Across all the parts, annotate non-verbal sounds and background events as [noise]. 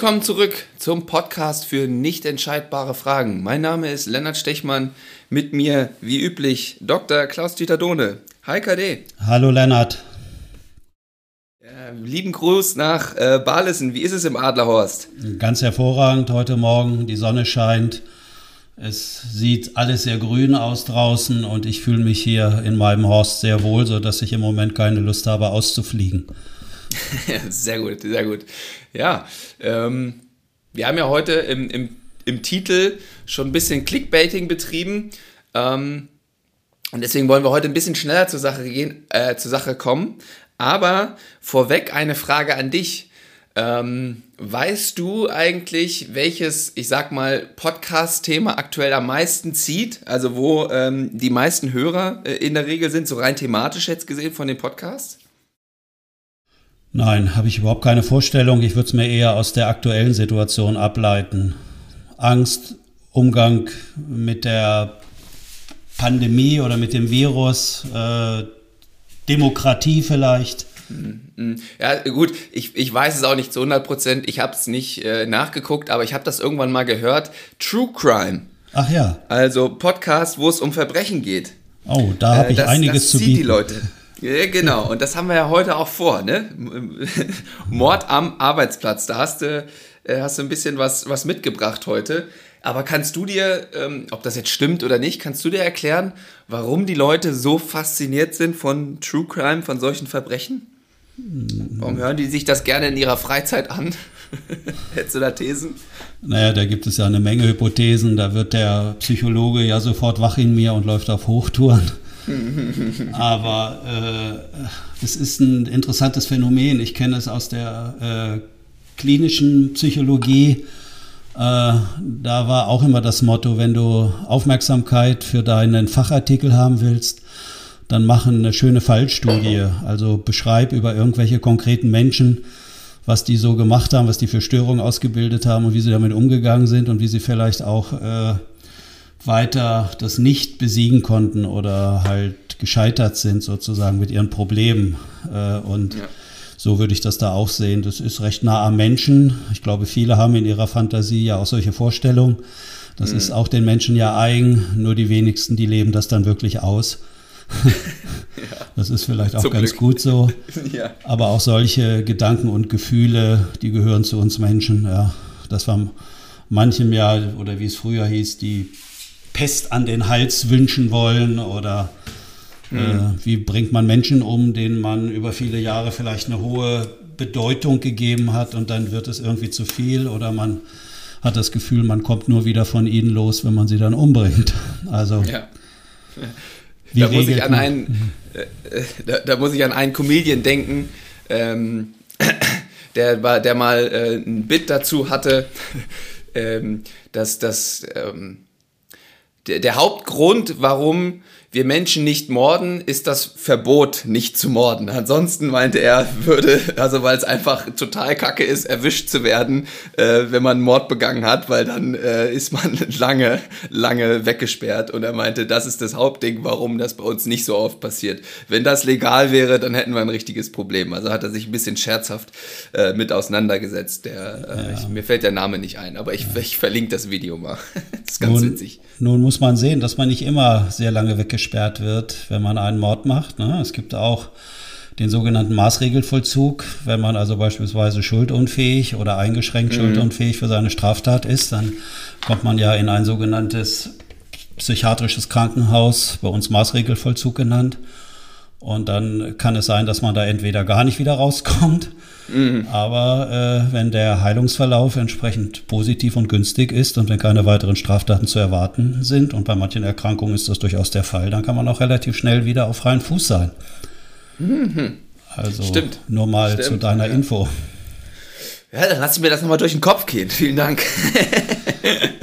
Willkommen zurück zum Podcast für nicht entscheidbare Fragen. Mein Name ist Lennart Stechmann. Mit mir, wie üblich, Dr. Klaus-Dieter Dohne. Hi KD. Hallo Lennart. Äh, lieben Gruß nach äh, Balesen. Wie ist es im Adlerhorst? Ganz hervorragend heute Morgen. Die Sonne scheint. Es sieht alles sehr grün aus draußen und ich fühle mich hier in meinem Horst sehr wohl, sodass ich im Moment keine Lust habe, auszufliegen. [laughs] sehr gut, sehr gut. Ja, ähm, wir haben ja heute im, im, im Titel schon ein bisschen Clickbaiting betrieben. Ähm, und deswegen wollen wir heute ein bisschen schneller zur Sache gehen, äh, zur Sache kommen. Aber vorweg eine Frage an dich. Ähm, weißt du eigentlich, welches, ich sag mal, Podcast-Thema aktuell am meisten zieht? Also wo ähm, die meisten Hörer äh, in der Regel sind, so rein thematisch jetzt gesehen von den Podcasts? Nein, habe ich überhaupt keine Vorstellung. Ich würde es mir eher aus der aktuellen Situation ableiten. Angst, Umgang mit der Pandemie oder mit dem Virus, äh, Demokratie vielleicht. Ja, gut, ich, ich weiß es auch nicht zu 100 Prozent, ich habe es nicht äh, nachgeguckt, aber ich habe das irgendwann mal gehört. True Crime. Ach ja. Also Podcast, wo es um Verbrechen geht. Oh, da habe äh, ich das, einiges das zu bieten. die Leute. Ja, genau, und das haben wir ja heute auch vor, ne? [laughs] Mord am Arbeitsplatz. Da hast du, äh, hast du ein bisschen was, was mitgebracht heute. Aber kannst du dir, ähm, ob das jetzt stimmt oder nicht, kannst du dir erklären, warum die Leute so fasziniert sind von True Crime, von solchen Verbrechen? Warum hören die sich das gerne in ihrer Freizeit an? [laughs] Hättest du da Thesen? Naja, da gibt es ja eine Menge Hypothesen. Da wird der Psychologe ja sofort wach in mir und läuft auf Hochtouren. [laughs] Aber äh, das ist ein interessantes Phänomen. Ich kenne es aus der äh, klinischen Psychologie. Äh, da war auch immer das Motto, wenn du Aufmerksamkeit für deinen Fachartikel haben willst, dann mach eine schöne Fallstudie. Also beschreib über irgendwelche konkreten Menschen, was die so gemacht haben, was die für Störungen ausgebildet haben und wie sie damit umgegangen sind und wie sie vielleicht auch äh, weiter das nicht besiegen konnten oder halt gescheitert sind sozusagen mit ihren Problemen. Äh, und ja. so würde ich das da auch sehen. Das ist recht nah am Menschen. Ich glaube, viele haben in ihrer Fantasie ja auch solche Vorstellungen. Das mhm. ist auch den Menschen ja eigen, nur die wenigsten, die leben das dann wirklich aus. [laughs] Das ist vielleicht auch Zum ganz Glück. gut so. [laughs] ja. Aber auch solche Gedanken und Gefühle, die gehören zu uns Menschen. Ja, das war manchem ja, oder wie es früher hieß, die Pest an den Hals wünschen wollen oder äh, mhm. äh, wie bringt man Menschen um, denen man über viele Jahre vielleicht eine hohe Bedeutung gegeben hat und dann wird es irgendwie zu viel oder man hat das Gefühl, man kommt nur wieder von ihnen los, wenn man sie dann umbringt. [laughs] Also ja. da muss ich an einen, äh, äh, da, da, muss ich an einen Comedian denken, ähm, [coughs] der, der mal äh, ein Bit dazu hatte, [laughs] ähm, dass das ähm, der, der Hauptgrund, warum wir Menschen nicht morden, ist das Verbot, nicht zu morden. Ansonsten meinte er, würde, also weil es einfach total kacke ist, erwischt zu werden, äh, wenn man Mord begangen hat, weil dann äh, ist man [laughs] lange, lange weggesperrt. Und er meinte, das ist das Hauptding, warum das bei uns nicht so oft passiert. Wenn das legal wäre, dann hätten wir ein richtiges Problem. Also hat er sich ein bisschen scherzhaft äh, mit auseinandergesetzt. Der, äh, ja. ich, mir fällt der Name nicht ein, aber ich, ich verlinke das Video mal. [laughs] das ist ganz nun, witzig. Nun muss man sehen, dass man nicht immer sehr lange weggesperrt wird, wenn man einen Mord macht. Ne? Es gibt auch den sogenannten Maßregelvollzug. Wenn man also beispielsweise schuldunfähig oder eingeschränkt mhm. schuldunfähig für seine Straftat ist, dann kommt man ja in ein sogenanntes psychiatrisches Krankenhaus, bei uns Maßregelvollzug genannt. Und dann kann es sein, dass man da entweder gar nicht wieder rauskommt Mhm. Aber äh, wenn der Heilungsverlauf entsprechend positiv und günstig ist und wenn keine weiteren Straftaten zu erwarten sind, und bei manchen Erkrankungen ist das durchaus der Fall, dann kann man auch relativ schnell wieder auf freien Fuß sein. Mhm. Also Stimmt. nur mal Stimmt. zu deiner ja. Info. Ja, dann lass mir das nochmal durch den Kopf gehen. [laughs] Vielen Dank.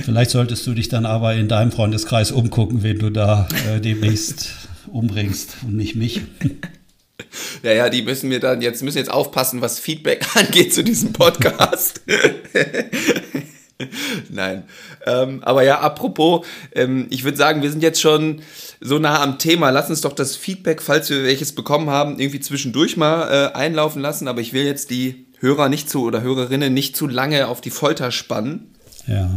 Vielleicht solltest du dich dann aber in deinem Freundeskreis umgucken, wen du da äh, demnächst umbringst und nicht mich. [laughs] Ja, ja, die müssen mir dann jetzt, müssen jetzt aufpassen, was Feedback [laughs] angeht zu diesem Podcast. [laughs] Nein. Ähm, aber ja, apropos, ähm, ich würde sagen, wir sind jetzt schon so nah am Thema. Lass uns doch das Feedback, falls wir welches bekommen haben, irgendwie zwischendurch mal äh, einlaufen lassen. Aber ich will jetzt die Hörer nicht zu oder Hörerinnen nicht zu lange auf die Folter spannen. Ja.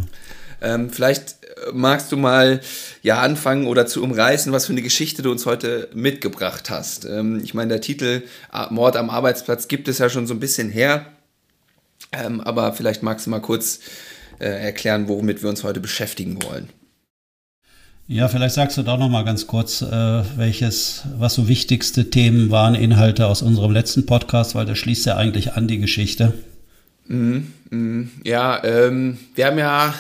Ähm, vielleicht magst du mal ja anfangen oder zu umreißen, was für eine Geschichte du uns heute mitgebracht hast. Ähm, ich meine, der Titel Mord am Arbeitsplatz gibt es ja schon so ein bisschen her. Ähm, aber vielleicht magst du mal kurz äh, erklären, womit wir uns heute beschäftigen wollen. Ja, vielleicht sagst du doch noch mal ganz kurz, äh, welches, was so wichtigste Themen waren, Inhalte aus unserem letzten Podcast, weil das schließt ja eigentlich an die Geschichte. Mhm, mhm. Ja, ähm, wir haben ja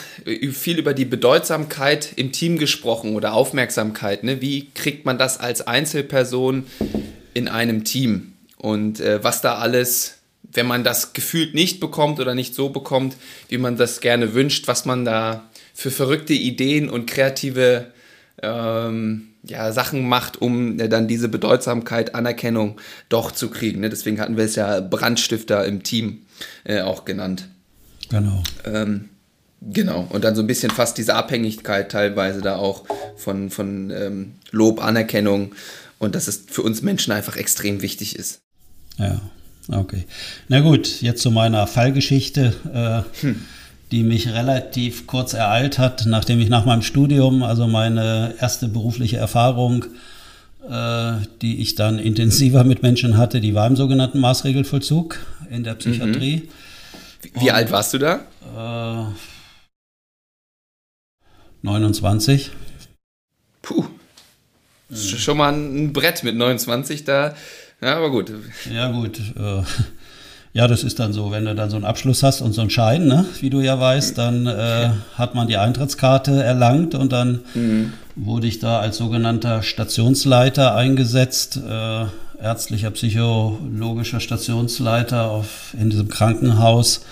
viel über die Bedeutsamkeit im Team gesprochen oder Aufmerksamkeit. Ne? Wie kriegt man das als Einzelperson in einem Team? Und äh, was da alles, wenn man das gefühlt nicht bekommt oder nicht so bekommt, wie man das gerne wünscht, was man da für verrückte Ideen und kreative ähm, ja, Sachen macht, um äh, dann diese Bedeutsamkeit, Anerkennung doch zu kriegen. Ne? Deswegen hatten wir es ja Brandstifter im Team äh, auch genannt. Genau. Ähm, genau. Und dann so ein bisschen fast diese Abhängigkeit teilweise da auch von, von ähm, Lob, Anerkennung und dass es für uns Menschen einfach extrem wichtig ist. Ja, okay. Na gut, jetzt zu meiner Fallgeschichte. Äh, hm die mich relativ kurz ereilt hat, nachdem ich nach meinem Studium, also meine erste berufliche Erfahrung, die ich dann intensiver mit Menschen hatte, die war im sogenannten Maßregelvollzug in der Psychiatrie. Mhm. Wie, wie alt warst du da? Äh, 29. Puh. Das ist schon mal ein Brett mit 29 da. Ja, aber gut. Ja, gut. Äh, ja, das ist dann so, wenn du dann so einen Abschluss hast und so einen Schein, ne, wie du ja weißt, dann äh, hat man die Eintrittskarte erlangt und dann mhm. Wurde ich da als sogenannter Stationsleiter eingesetzt, äh, ärztlicher, psychologischer Stationsleiter auf, in diesem Krankenhaus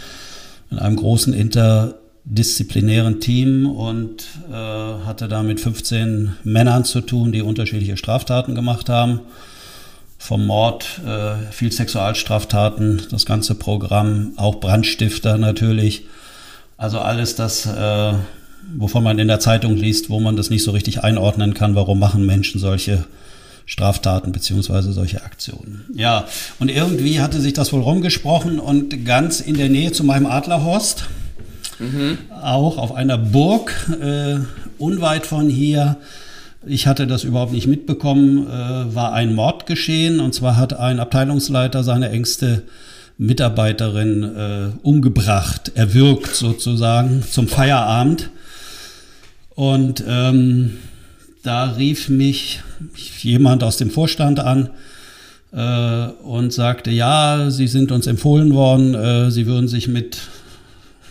in einem großen interdisziplinären Team und äh, hatte da mit 15 Männern zu tun, die unterschiedliche Straftaten gemacht haben vom Mord, äh, viel Sexualstraftaten, das ganze Programm, auch Brandstifter natürlich. Also alles das, äh, wovon man in der Zeitung liest, wo man das nicht so richtig einordnen kann, warum machen Menschen solche Straftaten beziehungsweise solche Aktionen. Ja, und irgendwie hatte sich das wohl rumgesprochen und ganz in der Nähe zu meinem Adlerhorst, mhm. auch auf einer Burg, äh, unweit von hier, ich hatte das überhaupt nicht mitbekommen, äh, war ein Mord geschehen. Und zwar hat ein Abteilungsleiter seine engste Mitarbeiterin äh, umgebracht, erwürgt sozusagen zum Feierabend. Und ähm, da rief mich jemand aus dem Vorstand an äh, und sagte, ja, Sie sind uns empfohlen worden, äh, Sie würden sich mit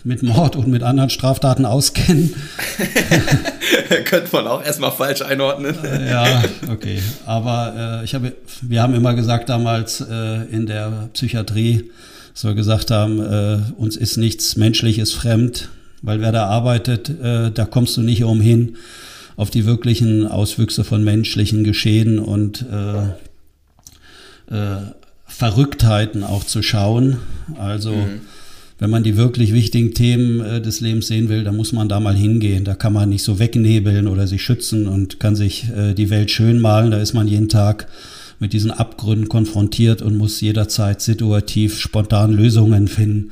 mit Mord und mit anderen Straftaten auskennen. [laughs] Könnte man auch erstmal falsch einordnen. Äh, ja, okay. Aber äh, ich habe, wir haben immer gesagt damals äh, in der Psychiatrie, wir gesagt haben, äh, uns ist nichts Menschliches fremd, weil wer da arbeitet, äh, da kommst du nicht umhin, auf die wirklichen Auswüchse von menschlichen Geschehen und äh, Verrücktheiten auch zu schauen. Also mhm wenn man die wirklich wichtigen Themen äh, des Lebens sehen will, dann muss man da mal hingehen. Da kann man nicht so wegnebeln oder sich schützen und kann sich äh, die Welt schön malen. Da ist man jeden Tag mit diesen Abgründen konfrontiert und muss jederzeit situativ spontan Lösungen finden.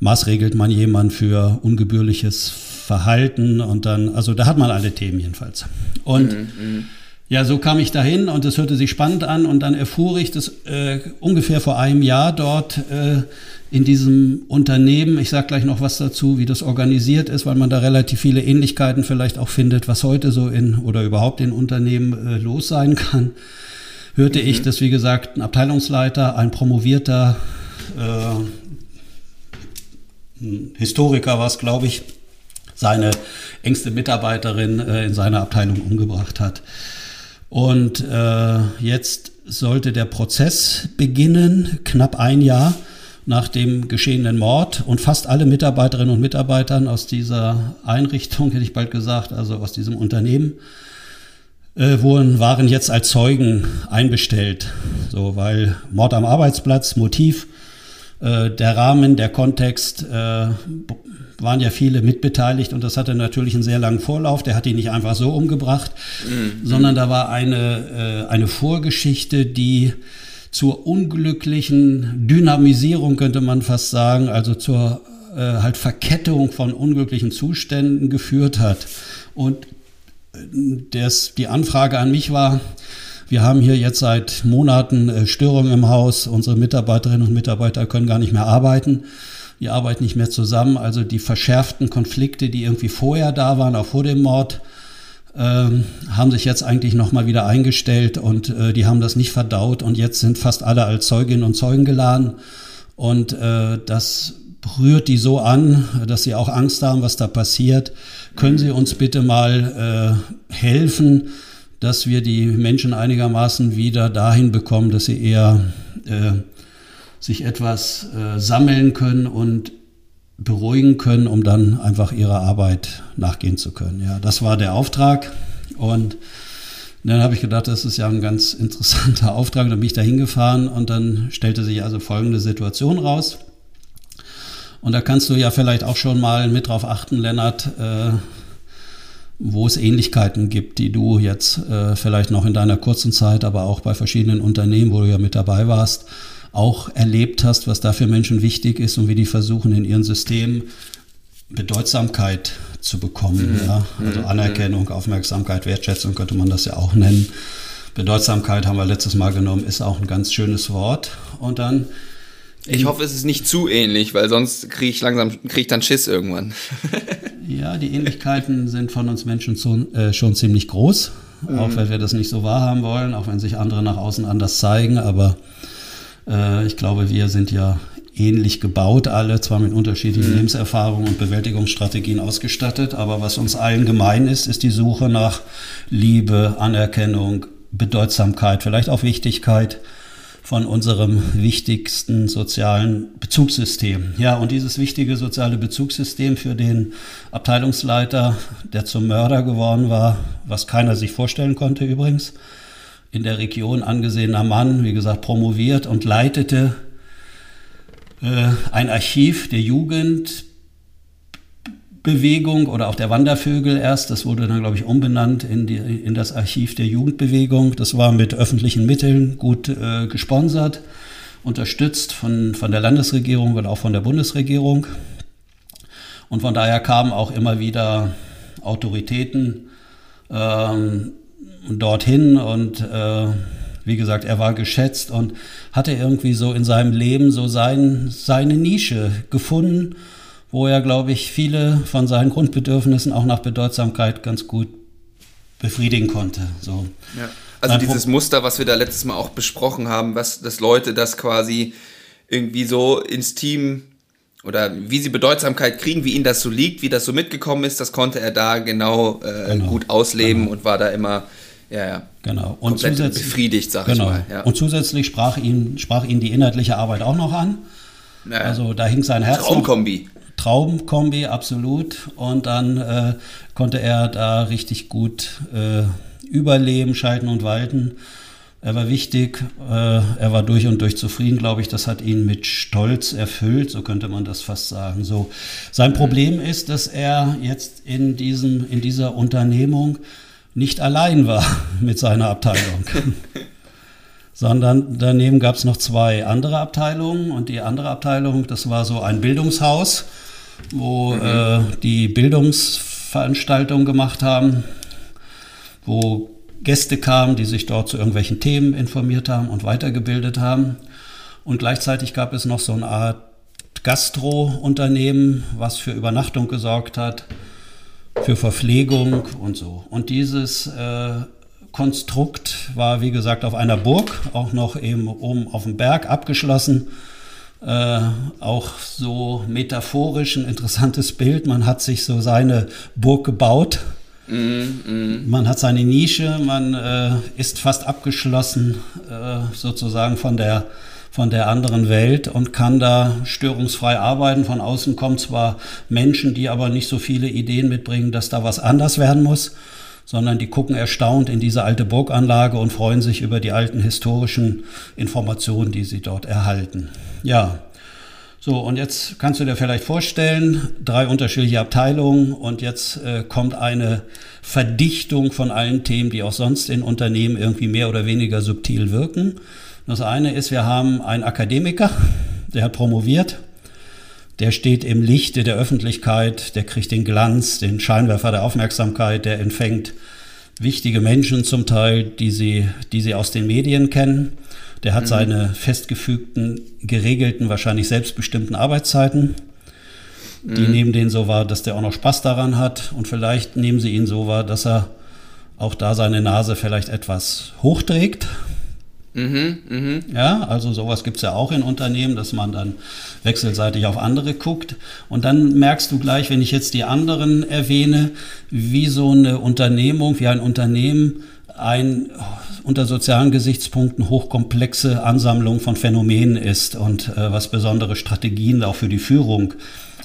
Maßregelt man jemand für ungebührliches Verhalten und dann, also da hat man alle Themen jedenfalls. Und mhm, mhm. Ja, so kam ich dahin und es hörte sich spannend an und dann erfuhr ich, dass äh, ungefähr vor einem Jahr dort äh, in diesem Unternehmen, ich sage gleich noch was dazu, wie das organisiert ist, weil man da relativ viele Ähnlichkeiten vielleicht auch findet, was heute so in oder überhaupt in Unternehmen äh, los sein kann, hörte mhm. ich, dass wie gesagt ein Abteilungsleiter, ein promovierter Historiker war es, glaube ich, seine engste Mitarbeiterin äh, in seiner Abteilung umgebracht hat. Und äh, jetzt sollte der Prozess beginnen, knapp ein Jahr nach dem geschehenen Mord. Und fast alle Mitarbeiterinnen und Mitarbeitern aus dieser Einrichtung, [laughs] hätte ich bald gesagt, also aus diesem Unternehmen, äh, wurden, waren jetzt als Zeugen einbestellt. So, weil Mord am Arbeitsplatz, Motiv, äh, der Rahmen, der Kontext, äh, waren ja viele mitbeteiligt und das hatte natürlich einen sehr langen Vorlauf. Der hat ihn nicht einfach so umgebracht, mhm. sondern da war eine, äh, eine Vorgeschichte, die zur unglücklichen Dynamisierung, könnte man fast sagen, also zur äh, halt Verkettung von unglücklichen Zuständen geführt hat. Und äh, das, die Anfrage an mich war, wir haben hier jetzt seit Monaten äh, Störungen im Haus. Unsere Mitarbeiterinnen und Mitarbeiter können gar nicht mehr arbeiten. Die arbeiten nicht mehr zusammen. Also die verschärften Konflikte, die irgendwie vorher da waren, auch vor dem Mord, ähm, haben sich jetzt eigentlich nochmal wieder eingestellt und äh, die haben das nicht verdaut und jetzt sind fast alle als Zeuginnen und Zeugen geladen. Und äh, das rührt die so an, dass sie auch Angst haben, was da passiert. Können Sie uns bitte mal äh, helfen? Dass wir die Menschen einigermaßen wieder dahin bekommen, dass sie eher äh, sich etwas äh, sammeln können und beruhigen können, um dann einfach ihrer Arbeit nachgehen zu können. Ja, das war der Auftrag und dann habe ich gedacht, das ist ja ein ganz [laughs] interessanter Auftrag. Dann bin ich da hingefahren und dann stellte sich also folgende Situation raus. Und da kannst du ja vielleicht auch schon mal mit drauf achten, Lennart, äh, wo es Ähnlichkeiten gibt, die du jetzt äh, vielleicht noch in deiner kurzen Zeit, aber auch bei verschiedenen Unternehmen, wo du ja mit dabei warst, auch erlebt hast, was da für Menschen wichtig ist und wie die versuchen in ihren Systemen Bedeutsamkeit zu bekommen. Mhm. Ja? Also mhm. Anerkennung, Aufmerksamkeit, Wertschätzung könnte man das ja auch nennen. Bedeutsamkeit haben wir letztes Mal genommen, ist auch ein ganz schönes Wort. Und dann ich hoffe, es ist nicht zu ähnlich, weil sonst kriege ich langsam, kriege ich dann Schiss irgendwann. [laughs] ja, die Ähnlichkeiten sind von uns Menschen zu, äh, schon ziemlich groß, mhm. auch wenn wir das nicht so wahrhaben wollen, auch wenn sich andere nach außen anders zeigen, aber äh, ich glaube, wir sind ja ähnlich gebaut, alle zwar mit unterschiedlichen mhm. Lebenserfahrungen und Bewältigungsstrategien ausgestattet, aber was uns allen gemein ist, ist die Suche nach Liebe, Anerkennung, Bedeutsamkeit, vielleicht auch Wichtigkeit von unserem wichtigsten sozialen Bezugssystem. Ja, und dieses wichtige soziale Bezugssystem für den Abteilungsleiter, der zum Mörder geworden war, was keiner sich vorstellen konnte übrigens, in der Region angesehener Mann, wie gesagt, promoviert und leitete äh, ein Archiv der Jugend Bewegung oder auch der Wandervögel erst. Das wurde dann, glaube ich, umbenannt in, die, in das Archiv der Jugendbewegung. Das war mit öffentlichen Mitteln gut äh, gesponsert, unterstützt von, von der Landesregierung und auch von der Bundesregierung. Und von daher kamen auch immer wieder Autoritäten ähm, dorthin und äh, wie gesagt, er war geschätzt und hatte irgendwie so in seinem Leben so sein, seine Nische gefunden wo er, glaube ich, viele von seinen Grundbedürfnissen auch nach Bedeutsamkeit ganz gut befriedigen konnte. So. Ja. Also Ein dieses Muster, was wir da letztes Mal auch besprochen haben, was, dass Leute das quasi irgendwie so ins Team oder wie sie Bedeutsamkeit kriegen, wie ihnen das so liegt, wie das so mitgekommen ist, das konnte er da genau, äh, genau. gut ausleben genau. und war da immer ja, ja. Genau. Und zusätzlich befriedigt, sag genau. ich mal. Ja. Und zusätzlich sprach ihn, sprach ihn die inhaltliche Arbeit auch noch an. Naja. Also da hing sein Herz. Traumkombi. Traumkombi, absolut. Und dann äh, konnte er da richtig gut äh, überleben, schalten und walten. Er war wichtig, äh, er war durch und durch zufrieden, glaube ich. Das hat ihn mit Stolz erfüllt, so könnte man das fast sagen. So, sein Problem ist, dass er jetzt in, diesem, in dieser Unternehmung nicht allein war [laughs] mit seiner Abteilung. [laughs] sondern daneben gab es noch zwei andere Abteilungen und die andere Abteilung, das war so ein Bildungshaus wo mhm. äh, die Bildungsveranstaltungen gemacht haben, wo Gäste kamen, die sich dort zu irgendwelchen Themen informiert haben und weitergebildet haben. Und gleichzeitig gab es noch so eine Art Gastro-Unternehmen, was für Übernachtung gesorgt hat, für Verpflegung und so. Und dieses äh, Konstrukt war, wie gesagt, auf einer Burg, auch noch eben oben auf dem Berg abgeschlossen äh, auch so metaphorisch ein interessantes Bild. Man hat sich so seine Burg gebaut. Mm, mm. Man hat seine Nische, man äh, ist fast abgeschlossen äh, sozusagen von der, von der anderen Welt und kann da störungsfrei arbeiten. Von außen kommen zwar Menschen, die aber nicht so viele Ideen mitbringen, dass da was anders werden muss sondern die gucken erstaunt in diese alte Burganlage und freuen sich über die alten historischen Informationen, die sie dort erhalten. Ja, so, und jetzt kannst du dir vielleicht vorstellen, drei unterschiedliche Abteilungen und jetzt äh, kommt eine Verdichtung von allen Themen, die auch sonst in Unternehmen irgendwie mehr oder weniger subtil wirken. Das eine ist, wir haben einen Akademiker, der hat promoviert, der steht im Lichte der Öffentlichkeit, der kriegt den Glanz, den Scheinwerfer der Aufmerksamkeit, der empfängt wichtige Menschen zum Teil, die sie, die sie aus den Medien kennen. Der hat mhm. seine festgefügten, geregelten, wahrscheinlich selbstbestimmten Arbeitszeiten. Die mhm. nehmen den so wahr, dass der auch noch Spaß daran hat. Und vielleicht nehmen sie ihn so wahr, dass er auch da seine Nase vielleicht etwas hochträgt. Mhm, mh. Ja, also sowas gibt es ja auch in Unternehmen, dass man dann wechselseitig auf andere guckt. Und dann merkst du gleich, wenn ich jetzt die anderen erwähne, wie so eine Unternehmung, wie ein Unternehmen ein unter sozialen Gesichtspunkten hochkomplexe Ansammlung von Phänomenen ist und äh, was besondere Strategien auch für die Führung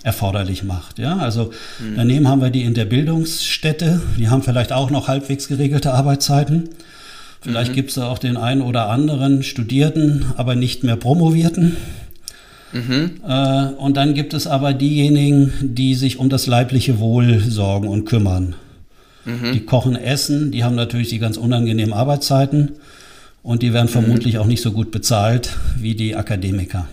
erforderlich macht. Ja, also mhm. daneben haben wir die in der Bildungsstätte, die haben vielleicht auch noch halbwegs geregelte Arbeitszeiten. Vielleicht mhm. gibt es auch den einen oder anderen Studierten, aber nicht mehr Promovierten. Mhm. Äh, und dann gibt es aber diejenigen, die sich um das leibliche Wohl sorgen und kümmern. Mhm. Die kochen Essen, die haben natürlich die ganz unangenehmen Arbeitszeiten und die werden mhm. vermutlich auch nicht so gut bezahlt wie die Akademiker.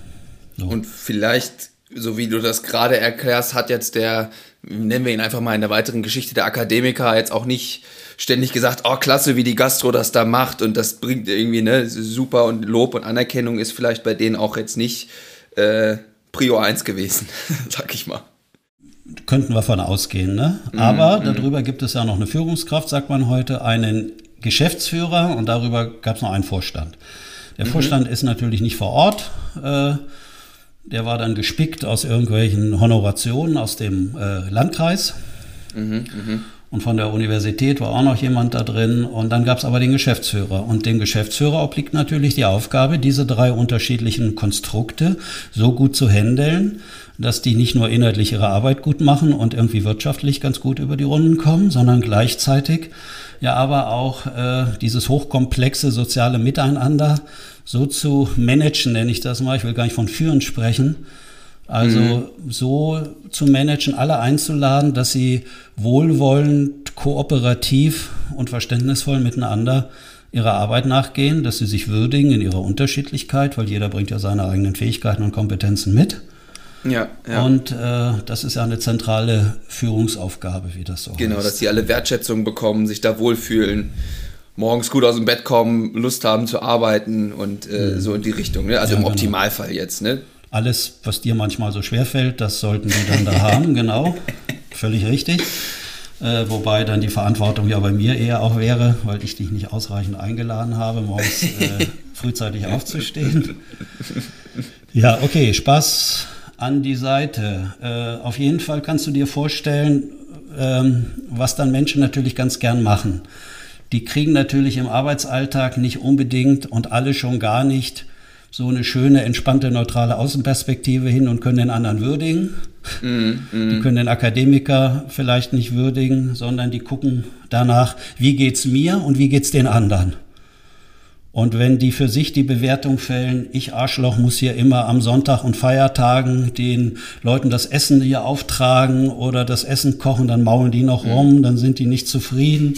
So. Und vielleicht, so wie du das gerade erklärst, hat jetzt der, nennen wir ihn einfach mal in der weiteren Geschichte, der Akademiker jetzt auch nicht ständig gesagt, oh klasse, wie die Gastro das da macht und das bringt irgendwie ne super und Lob und Anerkennung ist vielleicht bei denen auch jetzt nicht äh, Prio 1 gewesen, [laughs] sag ich mal. Könnten wir von ausgehen, ne? Mhm, Aber mm, darüber gibt es ja noch eine Führungskraft, sagt man heute, einen Geschäftsführer und darüber gab es noch einen Vorstand. Der mhm. Vorstand ist natürlich nicht vor Ort. Äh, der war dann gespickt aus irgendwelchen Honorationen aus dem äh, Landkreis. Mhm, mh. Und von der Universität war auch noch jemand da drin. Und dann gab es aber den Geschäftsführer. Und dem Geschäftsführer obliegt natürlich die Aufgabe, diese drei unterschiedlichen Konstrukte so gut zu handeln, dass die nicht nur inhaltlich ihre Arbeit gut machen und irgendwie wirtschaftlich ganz gut über die Runden kommen, sondern gleichzeitig ja aber auch äh, dieses hochkomplexe soziale Miteinander so zu managen, nenne ich das mal. Ich will gar nicht von führen sprechen, also mhm. so zu managen, alle einzuladen, dass sie wohlwollend, kooperativ und verständnisvoll miteinander ihrer Arbeit nachgehen, dass sie sich würdigen in ihrer Unterschiedlichkeit, weil jeder bringt ja seine eigenen Fähigkeiten und Kompetenzen mit. Ja, ja. Und äh, das ist ja eine zentrale Führungsaufgabe, wie das so Genau, heißt. dass sie alle Wertschätzung bekommen, sich da wohlfühlen, morgens gut aus dem Bett kommen, Lust haben zu arbeiten und äh, mhm. so in die Richtung. Ne? Also ja, im genau. Optimalfall jetzt. Ne? Alles, was dir manchmal so schwer fällt, das sollten die dann da haben, [laughs] genau. Völlig richtig. Äh, wobei dann die Verantwortung ja bei mir eher auch wäre, weil ich dich nicht ausreichend eingeladen habe, morgens äh, [laughs] frühzeitig aufzustehen. Ja, okay, Spaß an die Seite. Äh, auf jeden Fall kannst du dir vorstellen, ähm, was dann Menschen natürlich ganz gern machen. Die kriegen natürlich im Arbeitsalltag nicht unbedingt und alle schon gar nicht so eine schöne, entspannte, neutrale Außenperspektive hin und können den anderen würdigen. Mm, mm. Die können den Akademiker vielleicht nicht würdigen, sondern die gucken danach, wie geht's mir und wie geht's den anderen. Und wenn die für sich die Bewertung fällen, ich Arschloch muss hier immer am Sonntag und Feiertagen den Leuten das Essen hier auftragen oder das Essen kochen, dann maulen die noch rum, dann sind die nicht zufrieden.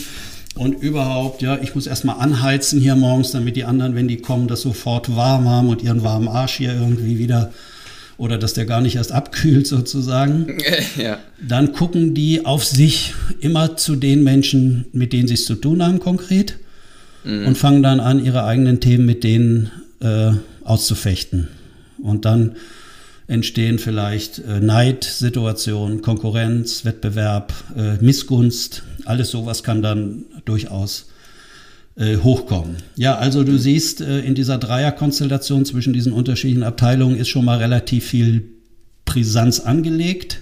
Und überhaupt, ja, ich muss erstmal anheizen hier morgens, damit die anderen, wenn die kommen, das sofort warm haben und ihren warmen Arsch hier irgendwie wieder oder dass der gar nicht erst abkühlt sozusagen. [laughs] Ja. Dann gucken die auf sich immer zu den Menschen, mit denen sie es zu tun haben konkret mhm. und fangen dann an, ihre eigenen Themen mit denen äh, auszufechten. Und dann entstehen vielleicht äh, Neidsituationen, Konkurrenz, Wettbewerb, äh, Missgunst. Alles sowas kann dann durchaus äh, hochkommen. Ja, also du siehst, äh, in dieser Dreierkonstellation zwischen diesen unterschiedlichen Abteilungen ist schon mal relativ viel Brisanz angelegt.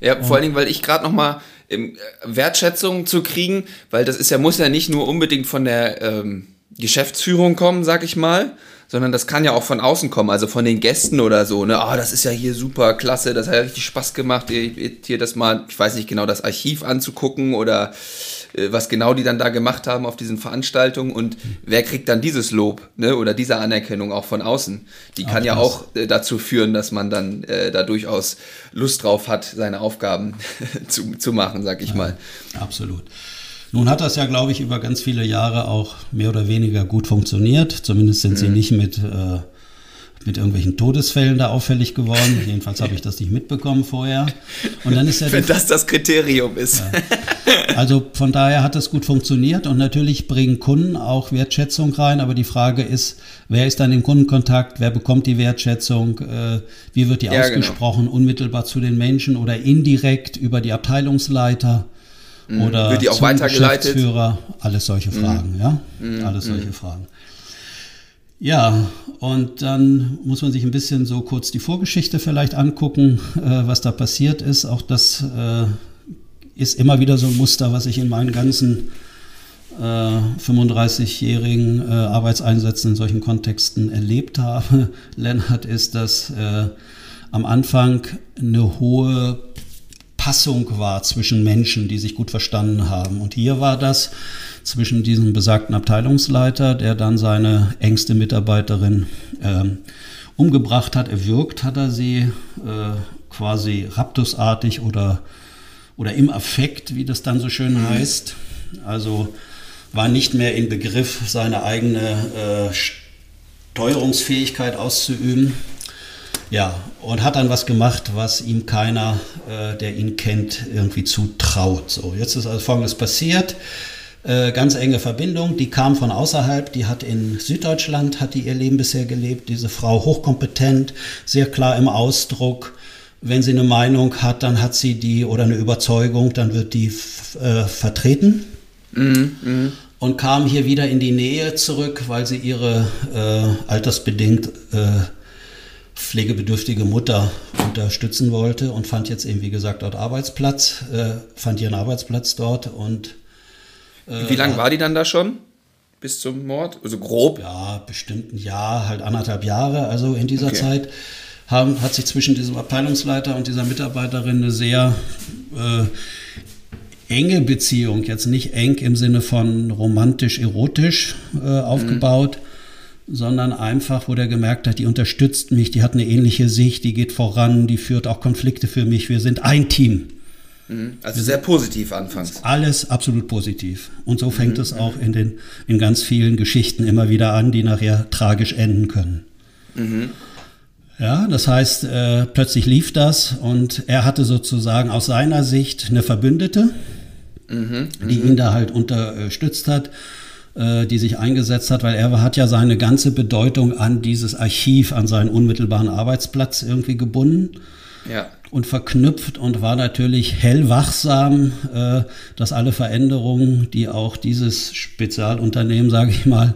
Ja, vor allen Dingen, weil ich gerade noch mal ähm, Wertschätzung zu kriegen, weil das ist ja muss ja nicht nur unbedingt von der ähm, Geschäftsführung kommen, sag ich mal, sondern das kann ja auch von außen kommen, also von den Gästen oder so. Ne? Ah, oh, das ist ja hier super klasse, das hat ja richtig Spaß gemacht, hier das mal, ich weiß nicht genau, das Archiv anzugucken oder äh, was genau die dann da gemacht haben auf diesen Veranstaltungen und wer kriegt dann dieses Lob ne? oder diese Anerkennung auch von außen. Die kann Ach, ja auch äh, dazu führen, dass man dann äh, da durchaus Lust drauf hat, seine Aufgaben [laughs] zu, zu machen, sag ich ja, mal. Absolut. Nun hat das ja, glaube ich, über ganz viele Jahre auch mehr oder weniger gut funktioniert. Zumindest sind mhm. sie nicht mit äh, mit irgendwelchen Todesfällen da auffällig geworden. Jedenfalls habe ich das nicht mitbekommen vorher. Und dann ist ja Wenn das das Kriterium ist. Ja. Also von daher hat das gut funktioniert und natürlich bringen Kunden auch Wertschätzung rein. Aber die Frage ist, wer ist dann im Kundenkontakt? Wer bekommt die Wertschätzung? Äh, wie wird die ja, genau. ausgesprochen? Genau. Unmittelbar zu den Menschen oder indirekt über die Abteilungsleiter? Mhm. Oder wird die auch weitergeleitet? Geschäftsführer, alles solche mhm. Fragen, ja, mhm. alles solche. Fragen. Ja, und dann muss man sich ein bisschen so kurz die Vorgeschichte vielleicht angucken, äh, was da passiert ist. Auch das äh, ist immer wieder so ein Muster, was ich in meinen ganzen äh, 35-jährigen äh, Arbeitseinsätzen in solchen Kontexten erlebt habe. [laughs] Lennart ist, dass äh, am Anfang eine hohe Passung war zwischen Menschen, die sich gut verstanden haben. Und hier war das zwischen diesem besagten Abteilungsleiter, der dann seine engste Mitarbeiterin ähm, umgebracht hat. Erwürgt hat er sie äh, quasi raptusartig oder, oder im Affekt, wie das dann so schön heißt. Also war nicht mehr in Begriff, seine eigene äh, Steuerungsfähigkeit auszuüben. Ja, und hat dann was gemacht, was ihm keiner, äh, der ihn kennt, irgendwie zutraut. So, jetzt ist also Folgendes passiert. Äh, ganz enge Verbindung. Die kam von außerhalb, die hat in Süddeutschland, hat die ihr Leben bisher gelebt. Diese Frau hochkompetent, sehr klar im Ausdruck. Wenn sie eine Meinung hat, dann hat sie die oder eine Überzeugung, dann wird die äh, vertreten. Mhm, mh. Und kam hier wieder in die Nähe zurück, weil sie ihre äh, altersbedingt äh, pflegebedürftige Mutter unterstützen wollte und fand jetzt eben, wie gesagt, dort Arbeitsplatz, äh, fand ihren Arbeitsplatz dort und äh, Wie lange war die dann da schon? Bis zum Mord? Also grob? Ja, bestimmt ein Jahr, halt anderthalb Jahre. Also in dieser okay. Zeit haben, hat sich zwischen diesem Abteilungsleiter und dieser Mitarbeiterin eine sehr äh, enge Beziehung, jetzt nicht eng im Sinne von romantisch-erotisch äh, aufgebaut. Mhm sondern einfach, wo der gemerkt hat, die unterstützt mich, die hat eine ähnliche Sicht, die geht voran, die führt auch Konflikte für mich. Wir sind ein Team. Mhm. Also sehr positiv anfangs. Alles absolut positiv. Und so fängt mhm. es auch in, den, in ganz vielen Geschichten immer wieder an, die nachher tragisch enden können. Mhm. Ja, das heißt, äh, plötzlich lief das und er hatte sozusagen aus seiner Sicht eine Verbündete, mhm. die mhm. ihn da halt unterstützt hat, die sich eingesetzt hat, weil er hat ja seine ganze Bedeutung an dieses Archiv, an seinen unmittelbaren Arbeitsplatz irgendwie gebunden. Ja und verknüpft und war natürlich hellwachsam, äh, dass alle Veränderungen, die auch dieses Spezialunternehmen, sage ich mal,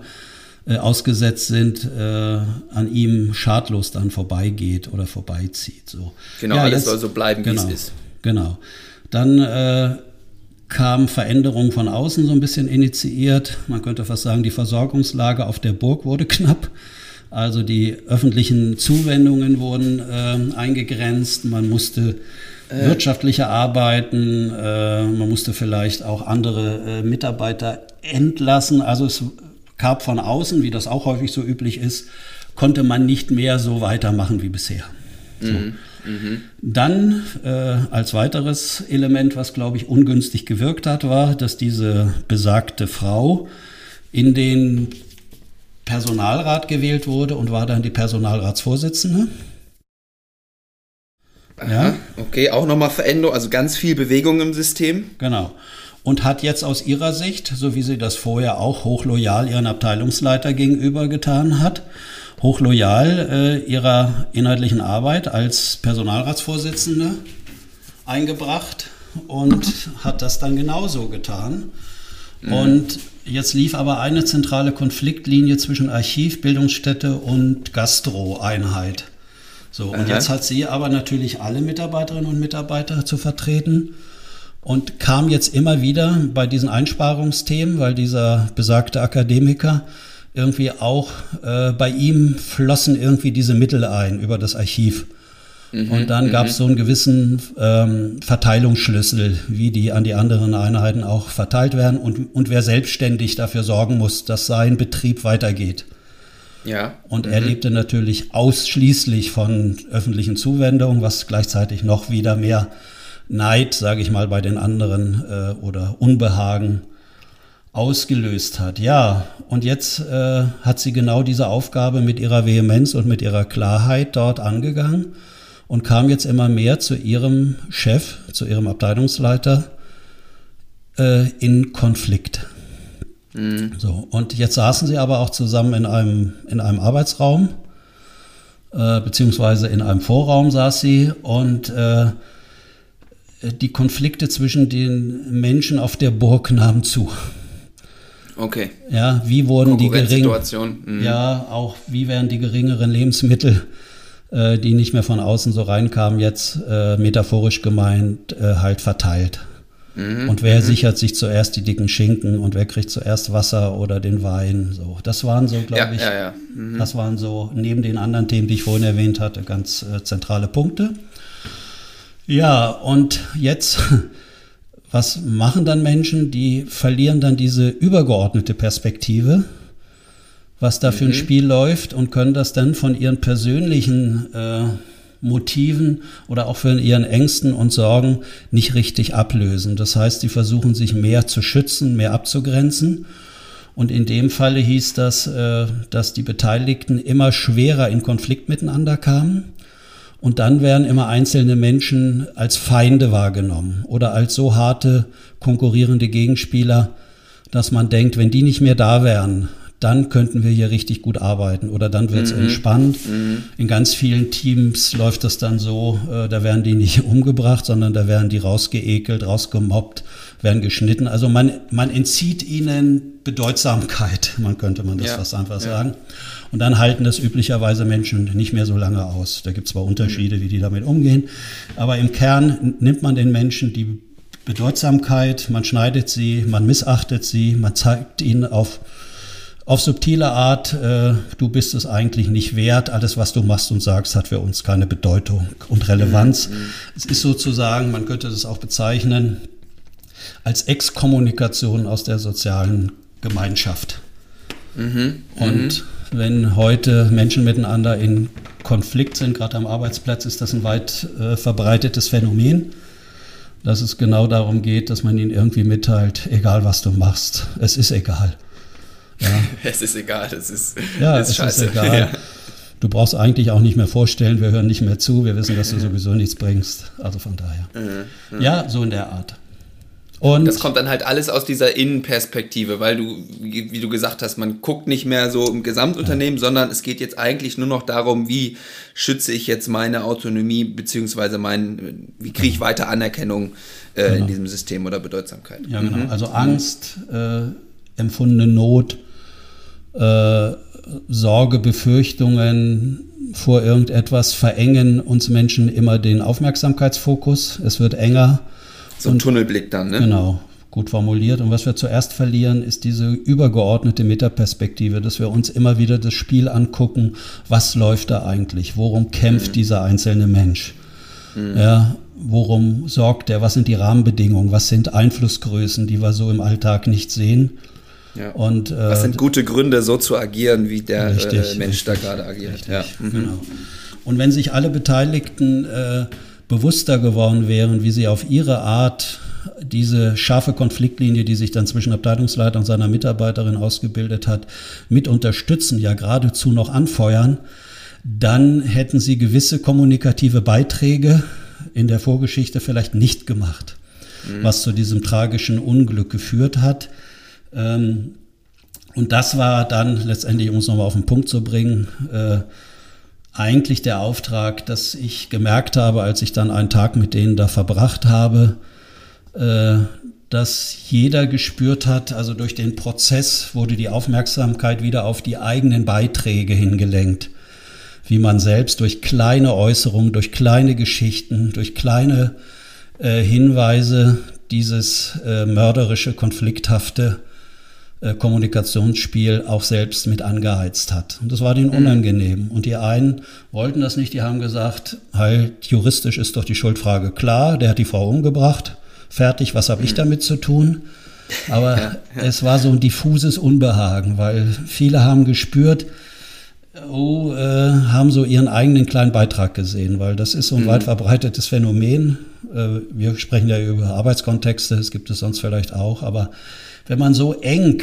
äh, ausgesetzt sind, äh, an ihm schadlos dann vorbeigeht oder vorbeizieht. So. Genau, ja, alles jetzt, soll so bleiben, wie genau, es ist. Genau. Dann kam Veränderung von außen so ein bisschen initiiert. Man könnte fast sagen, die Versorgungslage auf der Burg wurde knapp. Also die öffentlichen Zuwendungen wurden äh, eingegrenzt. Man musste äh. wirtschaftlicher arbeiten. Äh, man musste vielleicht auch andere äh, Mitarbeiter entlassen. Also es gab von außen, wie das auch häufig so üblich ist, konnte man nicht mehr so weitermachen wie bisher. So. Mhm. Mhm. Dann äh, als weiteres Element, was glaube ich ungünstig gewirkt hat, war, dass diese besagte Frau in den Personalrat gewählt wurde und war dann die Personalratsvorsitzende. Aha, ja. Okay, auch nochmal Veränderung, also ganz viel Bewegung im System. Genau. Und hat jetzt aus ihrer Sicht, so wie sie das vorher auch hochloyal ihren Abteilungsleiter gegenüber getan hat, hochloyal äh, ihrer inhaltlichen Arbeit als Personalratsvorsitzende eingebracht und hat das dann genauso getan. Mhm. Und Jetzt lief aber eine zentrale Konfliktlinie zwischen Archiv, Bildungsstätte und Gastro-Einheit. So, und Aha. jetzt hat sie aber natürlich alle Mitarbeiterinnen und Mitarbeiter zu vertreten und kam jetzt immer wieder bei diesen Einsparungsthemen, weil dieser besagte Akademiker irgendwie auch äh, bei ihm flossen irgendwie diese Mittel ein über das Archiv. Mhm, und dann gab es mhm. so einen gewissen ähm, Verteilungsschlüssel, wie die an die anderen Einheiten auch verteilt werden und, und wer selbstständig dafür sorgen muss, dass sein Betrieb weitergeht. Ja. Und er mhm. lebte natürlich ausschließlich von öffentlichen Zuwendungen, was gleichzeitig noch wieder mehr Neid, sage ich mal, bei den anderen äh, oder Unbehagen ausgelöst hat. Ja, und jetzt äh, hat sie genau diese Aufgabe mit ihrer Vehemenz und mit ihrer Klarheit dort angegangen und kam jetzt immer mehr zu ihrem Chef, zu ihrem Abteilungsleiter äh, in Konflikt. Mhm. So, und jetzt saßen sie aber auch zusammen in einem, in einem Arbeitsraum, äh, beziehungsweise in einem Vorraum saß sie und äh, die Konflikte zwischen den Menschen auf der Burg nahmen zu. Okay. Ja, wie wurden die geringen, mhm. ja, auch wie werden die geringeren Lebensmittel, äh, die nicht mehr von außen so reinkamen, jetzt äh, metaphorisch gemeint, äh, halt verteilt. Mhm. Und wer mhm. sichert sich zuerst die dicken Schinken und wer kriegt zuerst Wasser oder den Wein? So, das waren so, glaube ja, ich, ja, ja. Mhm. das waren so neben den anderen Themen, die ich vorhin erwähnt hatte, ganz äh, zentrale Punkte. Ja, und jetzt was machen dann Menschen? Die verlieren dann diese übergeordnete Perspektive, was da für ein mhm. Spiel läuft und können das dann von ihren persönlichen äh, Motiven oder auch von ihren Ängsten und Sorgen nicht richtig ablösen. Das heißt, sie versuchen sich mehr zu schützen, mehr abzugrenzen. Und in dem Falle hieß das, äh, dass die Beteiligten immer schwerer in Konflikt miteinander kamen und dann werden immer einzelne Menschen als Feinde wahrgenommen oder als so harte konkurrierende Gegenspieler, dass man denkt, wenn die nicht mehr da wären, dann könnten wir hier richtig gut arbeiten oder dann wird es mhm. entspannt. Mhm. In ganz vielen Teams läuft das dann so, äh, da werden die nicht [laughs] umgebracht, sondern da werden die rausgeekelt, rausgemobbt, werden geschnitten. Also man, man entzieht ihnen Bedeutsamkeit, [laughs] man könnte man das ja. fast einfach ja. sagen. Und dann halten das üblicherweise Menschen nicht mehr so lange aus. Da gibt es zwar Unterschiede, wie die damit umgehen, aber im Kern nimmt man den Menschen die Bedeutsamkeit, man schneidet sie, man missachtet sie, man zeigt ihnen auf, auf subtile Art, äh, du bist es eigentlich nicht wert, alles was du machst und sagst hat für uns keine Bedeutung und Relevanz. Mhm. Es ist sozusagen, man könnte das auch bezeichnen, als Exkommunikation aus der sozialen Gemeinschaft. Mhm. Und mhm wenn heute Menschen miteinander in Konflikt sind, gerade am Arbeitsplatz, ist das ein weit äh, verbreitetes Phänomen, dass es genau darum geht, dass man ihnen irgendwie mitteilt, egal was du machst, es ist egal. Ja. [laughs] es ist egal, es ist, ja, ist es scheiße. Ist egal. Ja. Du brauchst eigentlich auch nicht mehr vorstellen, wir hören nicht mehr zu, wir wissen, dass du sowieso nichts bringst. Also von daher. Mhm. Ja, so in der Art. Und das kommt dann halt alles aus dieser Innenperspektive, weil du, wie du gesagt hast, man guckt nicht mehr so im Gesamtunternehmen, ja. sondern es geht jetzt eigentlich nur noch darum, wie schütze ich jetzt meine Autonomie, beziehungsweise mein, wie kriege ich weiter Anerkennung äh, genau. in diesem System oder Bedeutsamkeit. Ja, genau. Mhm. Also Angst, äh, empfundene Not, äh, Sorge, Befürchtungen vor irgendetwas verengen uns Menschen immer den Aufmerksamkeitsfokus. Es wird enger so ein Tunnelblick dann, ne? Genau, gut formuliert. Und was wir zuerst verlieren, ist diese übergeordnete Metaperspektive, dass wir uns immer wieder das Spiel angucken, was läuft da eigentlich, worum kämpft mhm. dieser einzelne Mensch. Mhm. Ja, worum sorgt er, was sind die Rahmenbedingungen, was sind Einflussgrößen, die wir so im Alltag nicht sehen. Ja. Und, äh, was sind gute Gründe, so zu agieren, wie der richtig, äh, Mensch richtig, da gerade agiert. Richtig, ja. Mhm. Genau. Und wenn sich alle Beteiligten äh, bewusster geworden wären, wie sie auf ihre Art diese scharfe Konfliktlinie, die sich dann zwischen Abteilungsleiter und seiner Mitarbeiterin ausgebildet hat, mit unterstützen, ja geradezu noch anfeuern, dann hätten sie gewisse kommunikative Beiträge in der Vorgeschichte vielleicht nicht gemacht, mhm. was zu diesem tragischen Unglück geführt hat. Ähm, und das war dann letztendlich, um es nochmal auf den Punkt zu bringen, äh, eigentlich der Auftrag, dass ich gemerkt habe, als ich dann einen Tag mit denen da verbracht habe, äh, dass jeder gespürt hat, also durch den Prozess wurde die Aufmerksamkeit wieder auf die eigenen Beiträge hingelenkt, wie man selbst durch kleine Äußerungen, durch kleine Geschichten, durch kleine äh, Hinweise dieses äh, mörderische, konflikthafte Kommunikationsspiel auch selbst mit angeheizt hat. Und das war denen mhm. unangenehm. Und die einen wollten das nicht, die haben gesagt, halt, juristisch ist doch die Schuldfrage klar, der hat die Frau umgebracht, fertig, was habe ich mhm. damit zu tun? Aber ja, ja. es war so ein diffuses Unbehagen, weil viele haben gespürt, oh, äh, haben so ihren eigenen kleinen Beitrag gesehen, weil das ist so ein mhm. weit verbreitetes Phänomen. äh, wir sprechen ja über Arbeitskontexte, das gibt es sonst vielleicht auch, aber wenn man so eng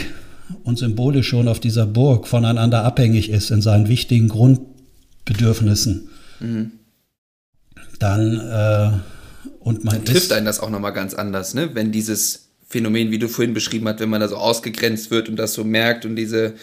und symbolisch schon auf dieser Burg voneinander abhängig ist in seinen wichtigen Grundbedürfnissen, mhm. dann äh, und man dann trifft einen das auch nochmal ganz anders, ne? wenn dieses Phänomen, wie du vorhin beschrieben hast, wenn man da so ausgegrenzt wird und das so merkt und diese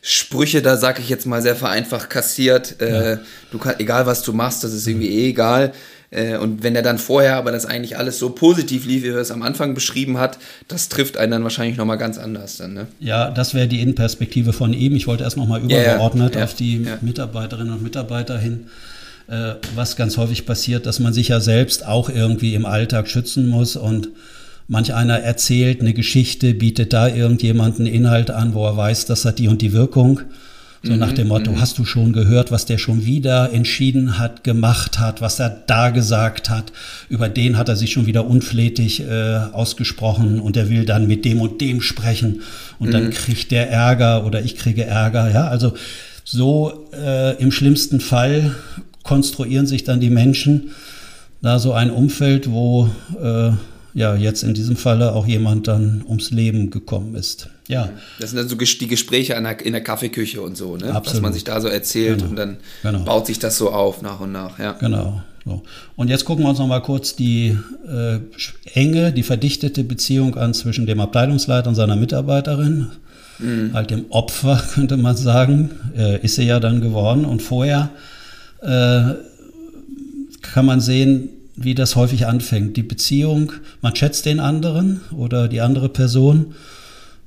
Sprüche da, sag ich jetzt mal sehr vereinfacht, kassiert. Äh, Du kannst, egal was du machst, das ist irgendwie eh egal. Äh, und wenn er dann vorher aber das eigentlich alles so positiv lief, wie er es am Anfang beschrieben hat, das trifft einen dann wahrscheinlich nochmal ganz anders dann, ne? Ja, das wäre die Innenperspektive von ihm. Ich wollte erst nochmal übergeordnet ja, ja, auf die. Mitarbeiterinnen und Mitarbeiter hin äh, was ganz häufig passiert, dass man sich ja selbst auch irgendwie im Alltag schützen muss und Manch einer erzählt eine Geschichte, bietet da irgendjemanden Inhalt an, wo er weiß, das hat die und die Wirkung. So nach mhm, dem Motto, mhm. hast du schon gehört, was der schon wieder entschieden hat, gemacht hat, was er da gesagt hat? Über den hat er sich schon wieder unflätig äh, ausgesprochen und er will dann mit dem und dem sprechen und mhm. dann kriegt der Ärger oder ich kriege Ärger. Ja, also so äh, im schlimmsten Fall konstruieren sich dann die Menschen da so ein Umfeld, wo äh, ja jetzt in diesem Falle auch jemand dann ums Leben gekommen ist. Ja. Das sind dann so die Gespräche in der, Kaffeeküche und so, ne? Absolut. was man sich da so erzählt genau. und dann genau. baut sich das so auf nach und nach. Ja. Genau. So. Und jetzt gucken wir uns noch mal kurz die äh, enge, die verdichtete Beziehung an zwischen dem Abteilungsleiter und seiner Mitarbeiterin. Mhm. Halt dem Opfer, [laughs] könnte man sagen, äh, ist sie ja dann geworden. Und vorher äh, kann man sehen, wie das häufig anfängt. Die Beziehung, man schätzt den anderen oder die andere Person,